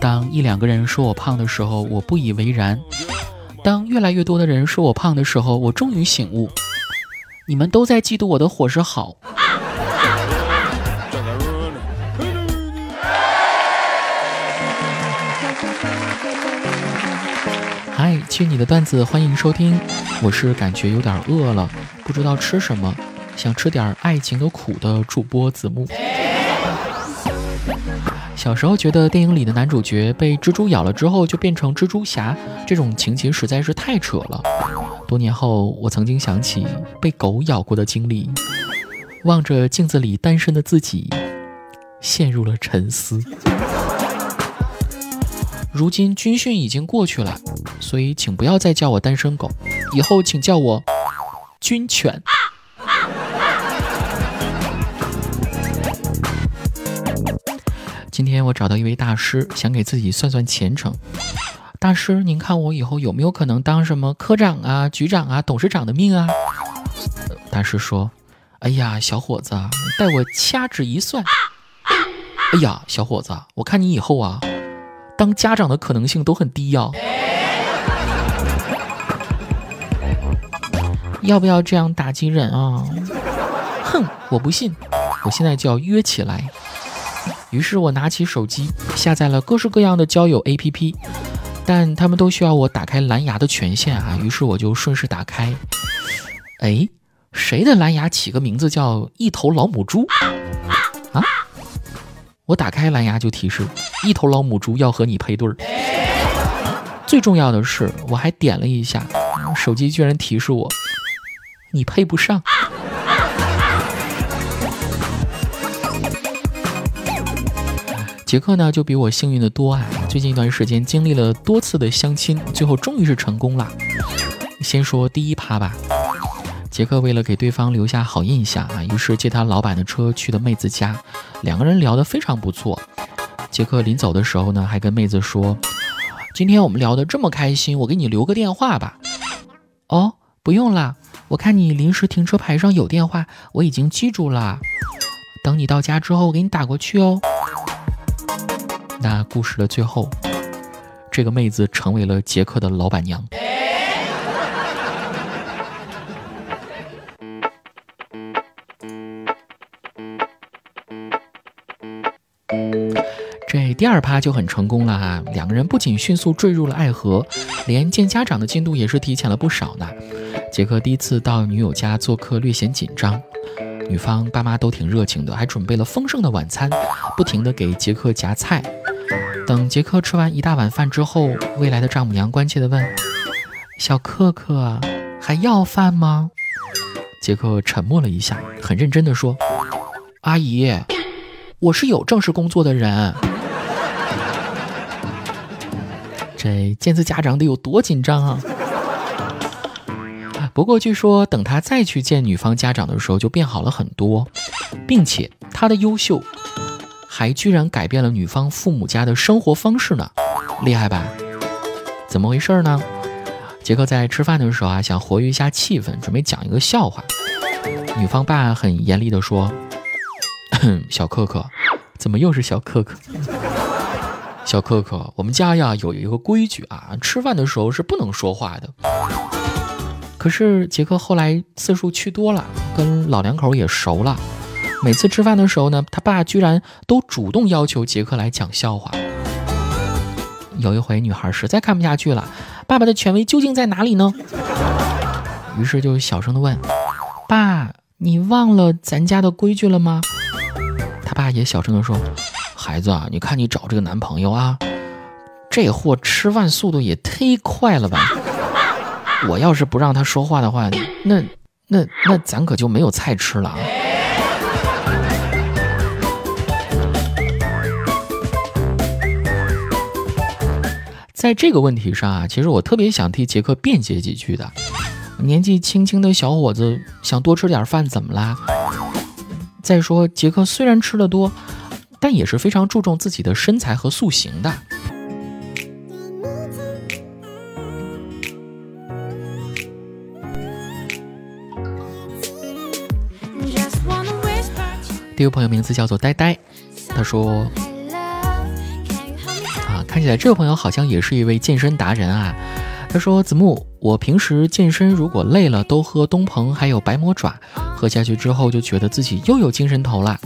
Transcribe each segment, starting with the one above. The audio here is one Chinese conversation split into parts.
当一两个人说我胖的时候，我不以为然；当越来越多的人说我胖的时候，我终于醒悟，你们都在嫉妒我的伙食好。嗨，去你的段子，欢迎收听，我是感觉有点饿了，不知道吃什么，想吃点爱情的苦的主播子木。小时候觉得电影里的男主角被蜘蛛咬了之后就变成蜘蛛侠，这种情节实在是太扯了。多年后，我曾经想起被狗咬过的经历，望着镜子里单身的自己，陷入了沉思。如今军训已经过去了，所以请不要再叫我单身狗，以后请叫我军犬。今天我找到一位大师，想给自己算算前程。大师，您看我以后有没有可能当什么科长啊、局长啊、董事长的命啊？大师说：“哎呀，小伙子，待我掐指一算。哎呀，小伙子，我看你以后啊，当家长的可能性都很低呀。要不要这样打击人啊？哼，我不信，我现在就要约起来。”于是我拿起手机，下载了各式各样的交友 APP，但他们都需要我打开蓝牙的权限啊。于是我就顺势打开，哎，谁的蓝牙起个名字叫一头老母猪啊？我打开蓝牙就提示一头老母猪要和你配对儿。最重要的是，我还点了一下，手机居然提示我你配不上。杰克呢就比我幸运的多啊！最近一段时间经历了多次的相亲，最后终于是成功了。先说第一趴吧。杰克为了给对方留下好印象啊，于是借他老板的车去的妹子家，两个人聊得非常不错。杰克临走的时候呢，还跟妹子说：“今天我们聊得这么开心，我给你留个电话吧。”哦，不用了，我看你临时停车牌上有电话，我已经记住了。等你到家之后，我给你打过去哦。那故事的最后，这个妹子成为了杰克的老板娘。这第二趴就很成功了哈，两个人不仅迅速坠入了爱河，连见家长的进度也是提前了不少呢。杰克第一次到女友家做客略显紧张，女方爸妈都挺热情的，还准备了丰盛的晚餐，不停的给杰克夹菜。等杰克吃完一大碗饭之后，未来的丈母娘关切地问：“小克克，还要饭吗？”杰克沉默了一下，很认真地说：“阿姨，我是有正式工作的人。”这见次家长得有多紧张啊！不过据说，等他再去见女方家长的时候，就变好了很多，并且他的优秀。还居然改变了女方父母家的生活方式呢，厉害吧？怎么回事呢？杰克在吃饭的时候啊，想活跃一下气氛，准备讲一个笑话。女方爸很严厉地说：“小克克，怎么又是小克克？小克克，我们家呀有一个规矩啊，吃饭的时候是不能说话的。可是杰克后来次数去多了，跟老两口也熟了。”每次吃饭的时候呢，他爸居然都主动要求杰克来讲笑话。有一回，女孩实在看不下去了，爸爸的权威究竟在哪里呢？于是就小声的问：“爸，你忘了咱家的规矩了吗？”他爸也小声的说：“孩子啊，你看你找这个男朋友啊，这货吃饭速度也忒快了吧？我要是不让他说话的话，那那那咱可就没有菜吃了啊！”在这个问题上啊，其实我特别想替杰克辩解几句的。年纪轻轻的小伙子想多吃点饭，怎么啦？再说杰克虽然吃的多，但也是非常注重自己的身材和塑形的。第一个朋友名字叫做呆呆，他说。看起来这位朋友好像也是一位健身达人啊。他说：“子木，我平时健身如果累了，都喝东鹏还有白魔爪，喝下去之后就觉得自己又有精神头了。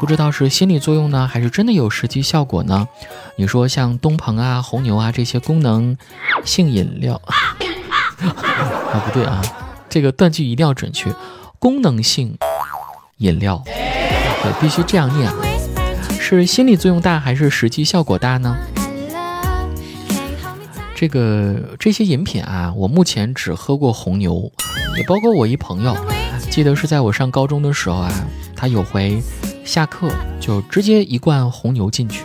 不知道是心理作用呢，还是真的有实际效果呢？你说像东鹏啊、红牛啊这些功能性饮料 啊，不对啊，这个断句一定要准确，功能性饮料，对，必须这样念，是心理作用大还是实际效果大呢？”这个这些饮品啊，我目前只喝过红牛，也包括我一朋友，记得是在我上高中的时候啊，他有回下课就直接一罐红牛进去，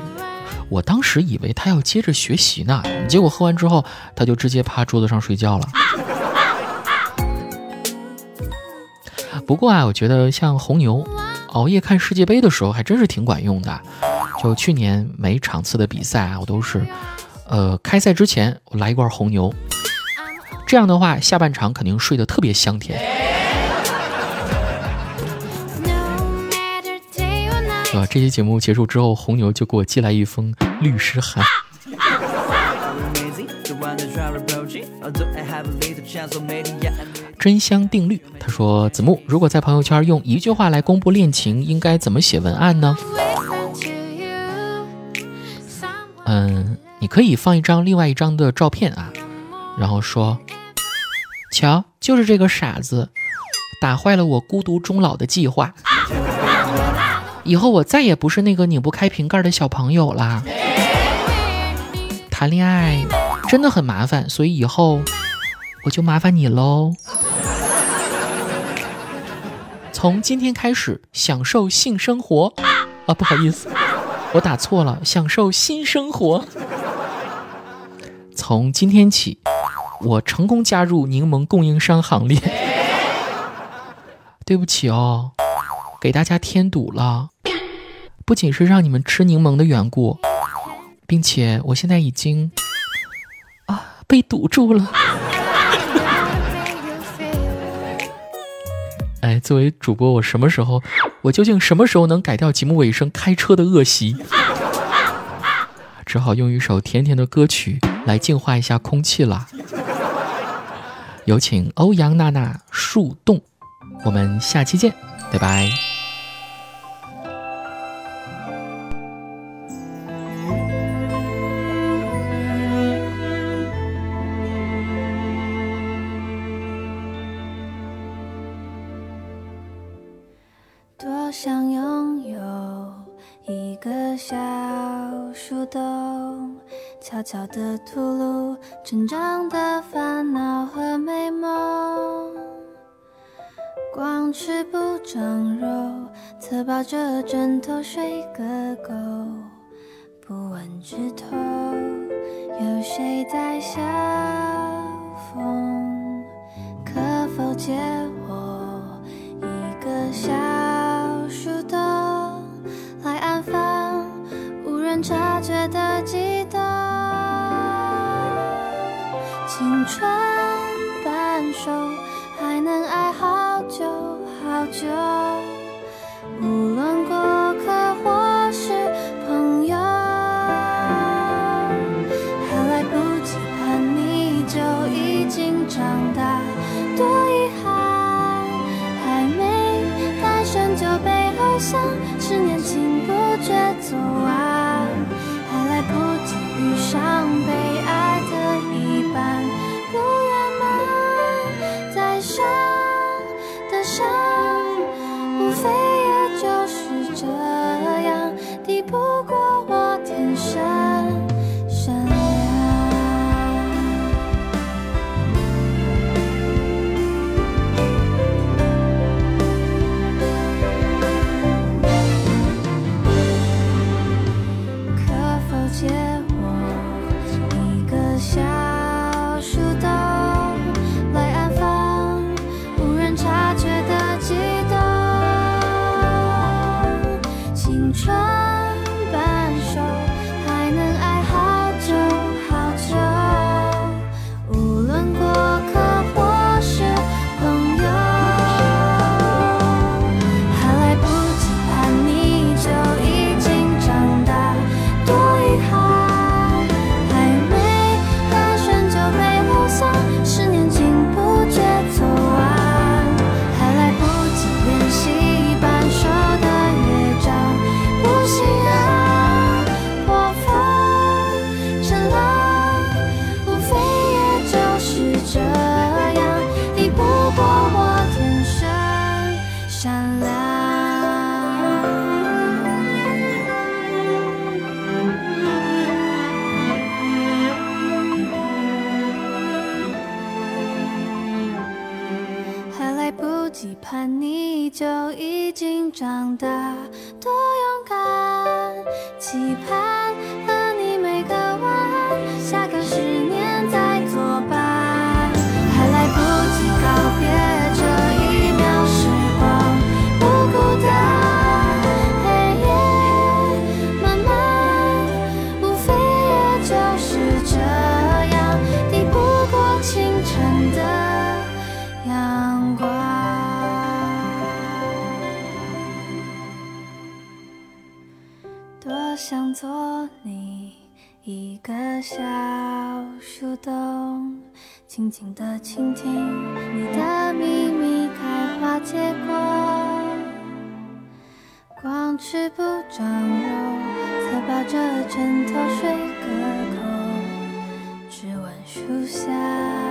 我当时以为他要接着学习呢，结果喝完之后他就直接趴桌子上睡觉了。不过啊，我觉得像红牛，熬夜看世界杯的时候还真是挺管用的，就去年每场次的比赛啊，我都是。呃，开赛之前我来一罐红牛，这样的话下半场肯定睡得特别香甜。是吧？这期节目结束之后，红牛就给我寄来一封律师函。真香定律，他说：子木，如果在朋友圈用一句话来公布恋情，应该怎么写文案呢？嗯。可以放一张另外一张的照片啊，然后说：“瞧，就是这个傻子，打坏了我孤独终老的计划。以后我再也不是那个拧不开瓶盖的小朋友啦。谈恋爱真的很麻烦，所以以后我就麻烦你喽。从今天开始享受性生活啊，不好意思，我打错了，享受新生活。”从今天起，我成功加入柠檬供应商行列。对不起哦，给大家添堵了。不仅是让你们吃柠檬的缘故，并且我现在已经啊被堵住了。哎，作为主播，我什么时候，我究竟什么时候能改掉节目尾声开车的恶习？只好用一首甜甜的歌曲来净化一下空气了。有请欧阳娜娜树洞，我们下期见，拜拜。多想拥有一个小。树洞，悄悄地吐露成长的烦恼和美梦。光吃不长肉，侧抱着枕头睡个够。不问枝头有谁在笑风，可否借我一个小树洞来安放无人？察觉的悸春半熟，还能爱好久好久。无论过客或是朋友，还来不及叛逆就已经长大，多遗憾。还没诞生就被偶像，是年轻不觉走完。青春半熟，还能爱。长大，多勇敢，期盼多想做你一个小树洞静静的倾听你的秘密开花结果。光吃不长肉侧抱着枕头睡个够。只闻树下